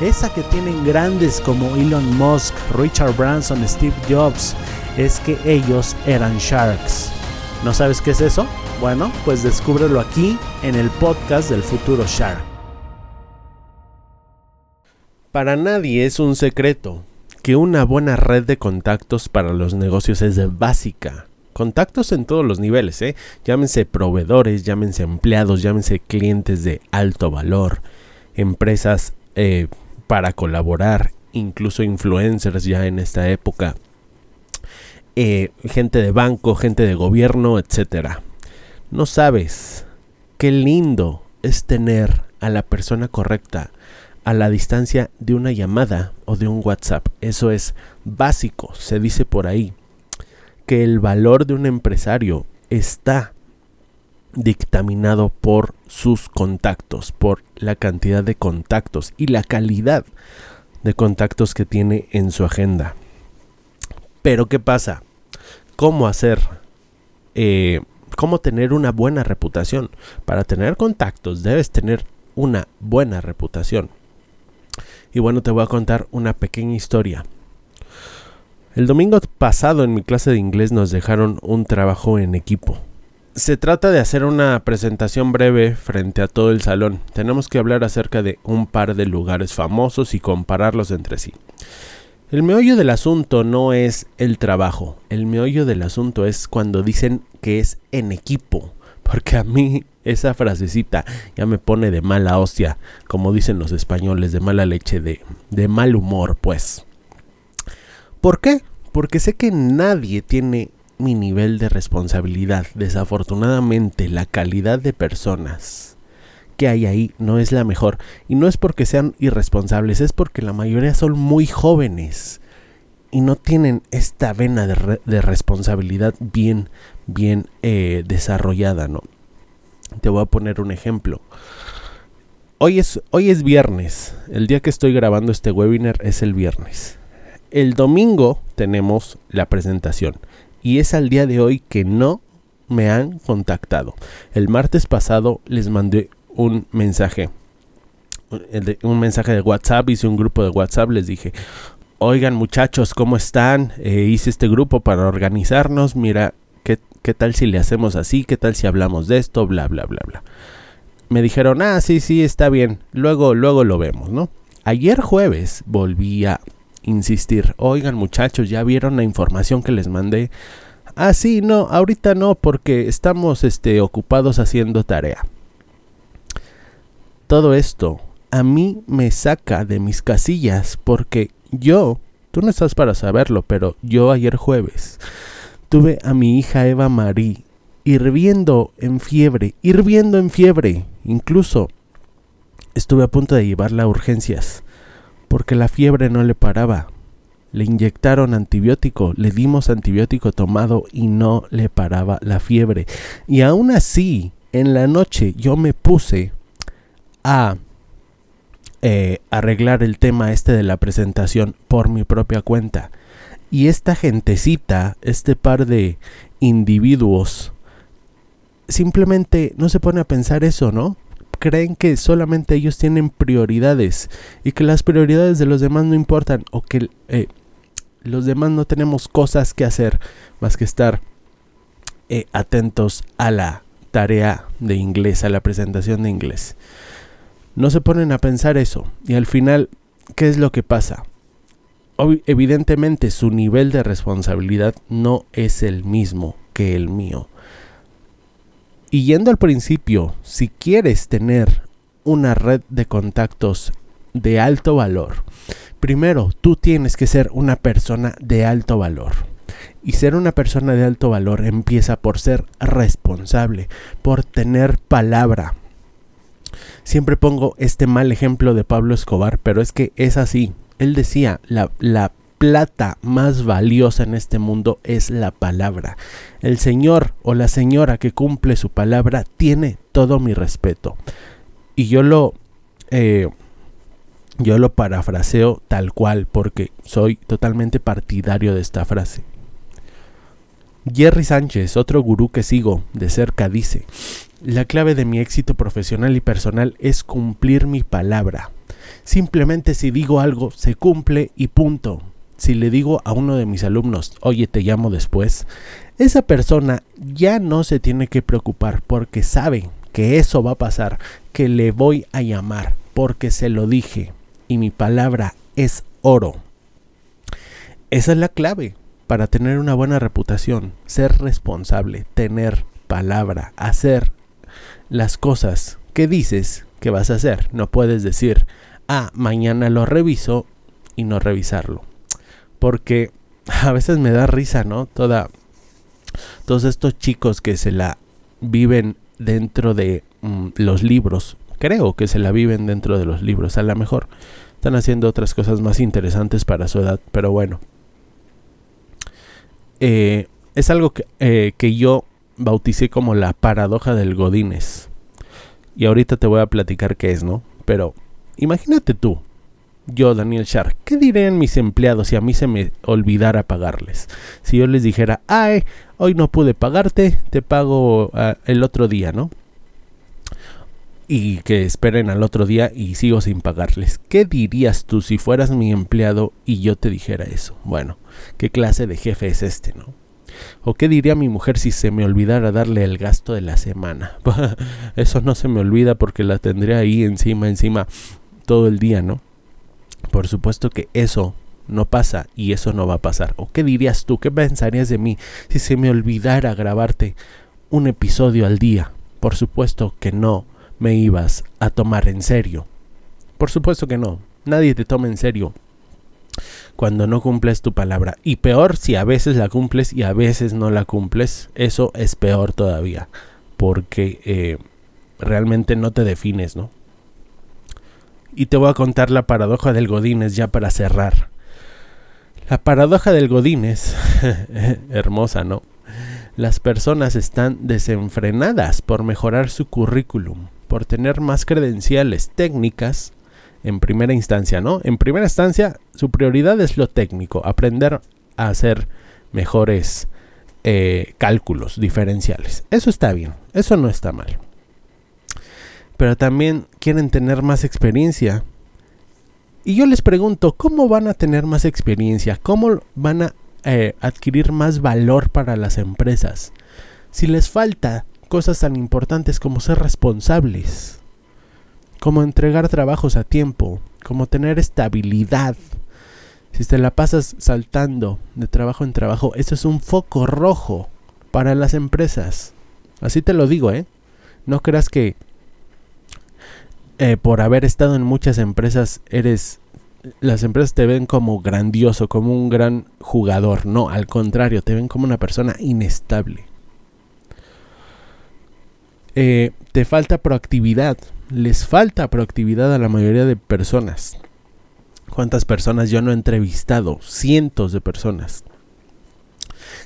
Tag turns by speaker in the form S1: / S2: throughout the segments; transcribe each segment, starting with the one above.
S1: esa que tienen grandes como Elon Musk, Richard Branson, Steve Jobs, es que ellos eran sharks. ¿No sabes qué es eso? Bueno, pues descúbrelo aquí en el podcast del futuro Shark. Para nadie es un secreto que una buena red de contactos para los negocios es básica. Contactos en todos los niveles, ¿eh? Llámense proveedores, llámense empleados, llámense clientes de alto valor, empresas eh, para colaborar, incluso influencers ya en esta época, eh, gente de banco, gente de gobierno, etc. No sabes qué lindo es tener a la persona correcta a la distancia de una llamada o de un WhatsApp. Eso es básico, se dice por ahí, que el valor de un empresario está dictaminado por sus contactos, por la cantidad de contactos y la calidad de contactos que tiene en su agenda. Pero ¿qué pasa? ¿Cómo hacer? Eh, ¿Cómo tener una buena reputación? Para tener contactos debes tener una buena reputación. Y bueno, te voy a contar una pequeña historia. El domingo pasado en mi clase de inglés nos dejaron un trabajo en equipo se trata de hacer una presentación breve frente a todo el salón. Tenemos que hablar acerca de un par de lugares famosos y compararlos entre sí. El meollo del asunto no es el trabajo, el meollo del asunto es cuando dicen que es en equipo, porque a mí esa frasecita ya me pone de mala hostia, como dicen los españoles, de mala leche, de, de mal humor, pues. ¿Por qué? Porque sé que nadie tiene mi nivel de responsabilidad. Desafortunadamente, la calidad de personas que hay ahí no es la mejor. Y no es porque sean irresponsables, es porque la mayoría son muy jóvenes y no tienen esta vena de, responsabilidad bien, bien eh, desarrollada, ¿no? Te voy a poner un ejemplo. Hoy es, hoy es viernes. El día que estoy grabando este webinar es el viernes. El domingo tenemos la presentación y es al día de hoy que no me han contactado. El martes pasado les mandé un mensaje. Un mensaje de WhatsApp, hice un grupo de WhatsApp, les dije, oigan muchachos, ¿cómo están? Eh, hice este grupo para organizarnos, mira, ¿qué, ¿qué tal si le hacemos así? ¿Qué tal si hablamos de esto? Bla, bla, bla, bla. Me dijeron, ah, sí, sí, está bien, luego, luego lo vemos, ¿no? Ayer jueves volví a insistir, oigan muchachos, ya vieron la información que les mandé. Ah, sí, no, ahorita no, porque estamos este, ocupados haciendo tarea. Todo esto a mí me saca de mis casillas porque yo, tú no estás para saberlo, pero yo ayer jueves tuve a mi hija Eva Marí hirviendo en fiebre, hirviendo en fiebre. Incluso estuve a punto de llevarla a urgencias porque la fiebre no le paraba. Le inyectaron antibiótico, le dimos antibiótico tomado y no le paraba la fiebre. Y aún así, en la noche yo me puse a eh, arreglar el tema este de la presentación por mi propia cuenta. Y esta gentecita, este par de individuos, simplemente no se pone a pensar eso, ¿no? Creen que solamente ellos tienen prioridades y que las prioridades de los demás no importan o que eh, los demás no tenemos cosas que hacer más que estar eh, atentos a la tarea de inglés, a la presentación de inglés. No se ponen a pensar eso y al final, ¿qué es lo que pasa? evidentemente su nivel de responsabilidad no es el mismo que el mío. Y yendo al principio, si quieres tener una red de contactos de alto valor, primero tú tienes que ser una persona de alto valor. Y ser una persona de alto valor empieza por ser responsable, por tener palabra. Siempre pongo este mal ejemplo de Pablo Escobar, pero es que es así. Él decía, la, la plata más valiosa en este mundo es la palabra. El señor o la señora que cumple su palabra tiene todo mi respeto. Y yo lo... Eh, yo lo parafraseo tal cual porque soy totalmente partidario de esta frase. Jerry Sánchez, otro gurú que sigo de cerca, dice, la clave de mi éxito profesional y personal es cumplir mi palabra. Simplemente si digo algo, se cumple y punto. Si le digo a uno de mis alumnos, oye, te llamo después, esa persona ya no se tiene que preocupar porque sabe que eso va a pasar, que le voy a llamar porque se lo dije y mi palabra es oro. Esa es la clave para tener una buena reputación, ser responsable, tener palabra, hacer las cosas que dices que vas a hacer. No puedes decir, ah, mañana lo reviso y no revisarlo. Porque a veces me da risa, ¿no? Toda, todos estos chicos que se la viven dentro de mm, los libros. Creo que se la viven dentro de los libros. A lo mejor están haciendo otras cosas más interesantes para su edad. Pero bueno, eh, es algo eh, que, yo bauticé como la paradoja del Godines. Y ahorita te voy a platicar qué es, ¿no? Pero imagínate tú, yo, Daniel Shark, ¿qué dirían mis empleados si a mí se me olvidara pagarles? Si yo les dijera, ay, hoy no pude pagarte, te pago ah, el otro día, ¿no? y que esperen al otro día y sigo sin pagarles. ¿Qué dirías tú si fueras mi empleado y yo te dijera eso? Bueno, ¿qué clase de jefe es este, no? ¿O qué diría mi mujer si se me olvidara darle el gasto de la semana? eso no se me olvida porque la tendré ahí encima, encima todo el día, ¿no? Por supuesto que eso no pasa y eso no va a pasar. ¿O qué dirías tú? ¿Qué pensarías de mí si se me olvidara grabarte un episodio al día? Por supuesto que no me ibas a tomar en serio. Por supuesto que no. Nadie te toma en serio cuando no cumples tu palabra. Y peor si a veces la cumples y a veces no la cumples. Eso es peor todavía. Porque eh, realmente no te defines, ¿no? Y te voy a contar la paradoja del Godínez ya para cerrar. La paradoja del Godínez, hermosa, ¿no? Las personas están desenfrenadas por mejorar su currículum por tener más credenciales técnicas en primera instancia, ¿no? En primera instancia, su prioridad es lo técnico, aprender a hacer mejores eh, cálculos diferenciales. Eso está bien, eso no está mal. Pero también quieren tener más experiencia. Y yo les pregunto, ¿cómo van a tener más experiencia? ¿Cómo van a eh, adquirir más valor para las empresas? Si les falta cosas tan importantes como ser responsables, como entregar trabajos a tiempo, como tener estabilidad. Si te la pasas saltando de trabajo en trabajo, eso es un foco rojo para las empresas. Así te lo digo, ¿eh? No creas que eh, por haber estado en muchas empresas eres... Las empresas te ven como grandioso, como un gran jugador. No, al contrario, te ven como una persona inestable. Eh, te falta proactividad. Les falta proactividad a la mayoría de personas. ¿Cuántas personas yo no he entrevistado? Cientos de personas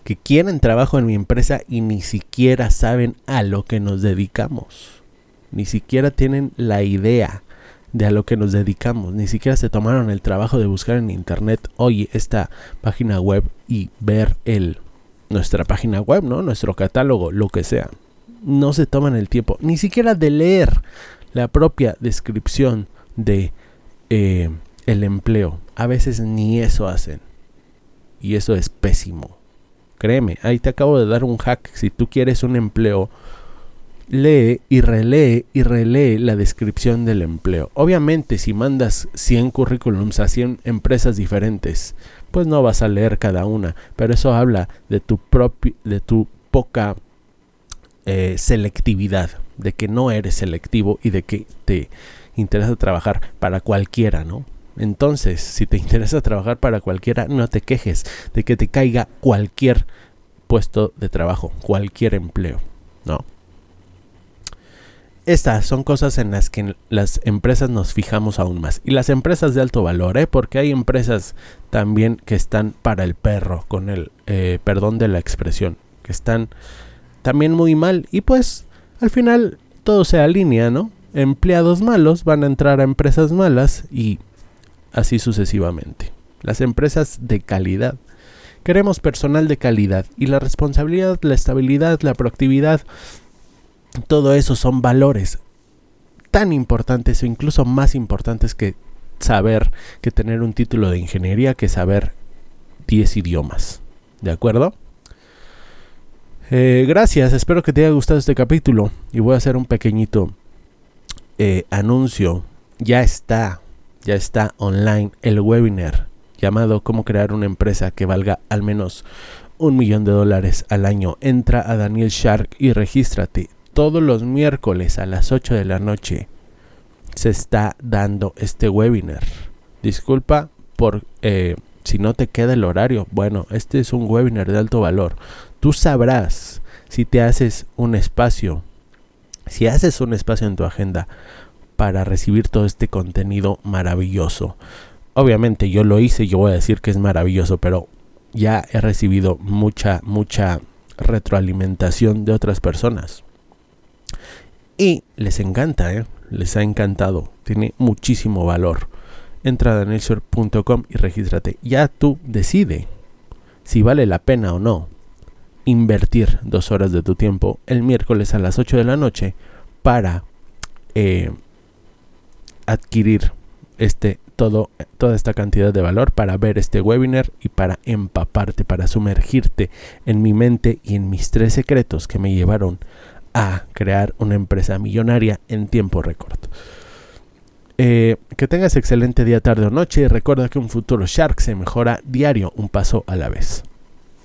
S1: que quieren trabajo en mi empresa y ni siquiera saben a lo que nos dedicamos. Ni siquiera tienen la idea de a lo que nos dedicamos. Ni siquiera se tomaron el trabajo de buscar en internet, oye, esta página web y ver el nuestra página web, ¿no? Nuestro catálogo, lo que sea no se toman el tiempo ni siquiera de leer la propia descripción de eh, el empleo. A veces ni eso hacen. Y eso es pésimo. Créeme, ahí te acabo de dar un hack. Si tú quieres un empleo, lee y relee y relee la descripción del empleo. Obviamente, si mandas 100 currículums a 100 empresas diferentes, pues no vas a leer cada una, pero eso habla de tu, de tu poca eh, selectividad, de que no eres selectivo y de que te interesa trabajar para cualquiera, ¿no? Entonces, si te interesa trabajar para cualquiera, no te quejes de que te caiga cualquier puesto de trabajo, cualquier empleo, ¿no? Estas son cosas en las que las empresas nos fijamos aún más. Y las empresas de alto valor, ¿eh? porque hay empresas también que están para el perro, con el eh, perdón de la expresión, que están también muy mal. Y pues al final todo se alinea, ¿no? Empleados malos van a entrar a empresas malas y así sucesivamente. Las empresas de calidad. Queremos personal de calidad y la responsabilidad, la estabilidad, la proactividad todo eso son valores tan importantes o incluso más importantes que saber que tener un título de ingeniería que saber 10 idiomas. ¿De acuerdo? Eh, gracias, espero que te haya gustado este capítulo y voy a hacer un pequeñito eh, anuncio. Ya está, ya está online el webinar llamado Cómo crear una empresa que valga al menos un millón de dólares al año. Entra a Daniel Shark y regístrate todos los miércoles a las 8 de la noche se está dando este webinar. Disculpa por eh, si no te queda el horario. Bueno, este es un webinar de alto valor. Tú sabrás si te haces un espacio, si haces un espacio en tu agenda para recibir todo este contenido maravilloso. Obviamente yo lo hice, yo voy a decir que es maravilloso, pero ya he recibido mucha, mucha retroalimentación de otras personas. Y les encanta, ¿eh? les ha encantado. Tiene muchísimo valor. Entra a danielsur.com y regístrate. Ya tú decide si vale la pena o no invertir dos horas de tu tiempo el miércoles a las 8 de la noche para eh, adquirir este todo toda esta cantidad de valor para ver este webinar y para empaparte para sumergirte en mi mente y en mis tres secretos que me llevaron a crear una empresa millonaria en tiempo récord. Eh, que tengas excelente día, tarde o noche y recuerda que un futuro Shark se mejora diario un paso a la vez.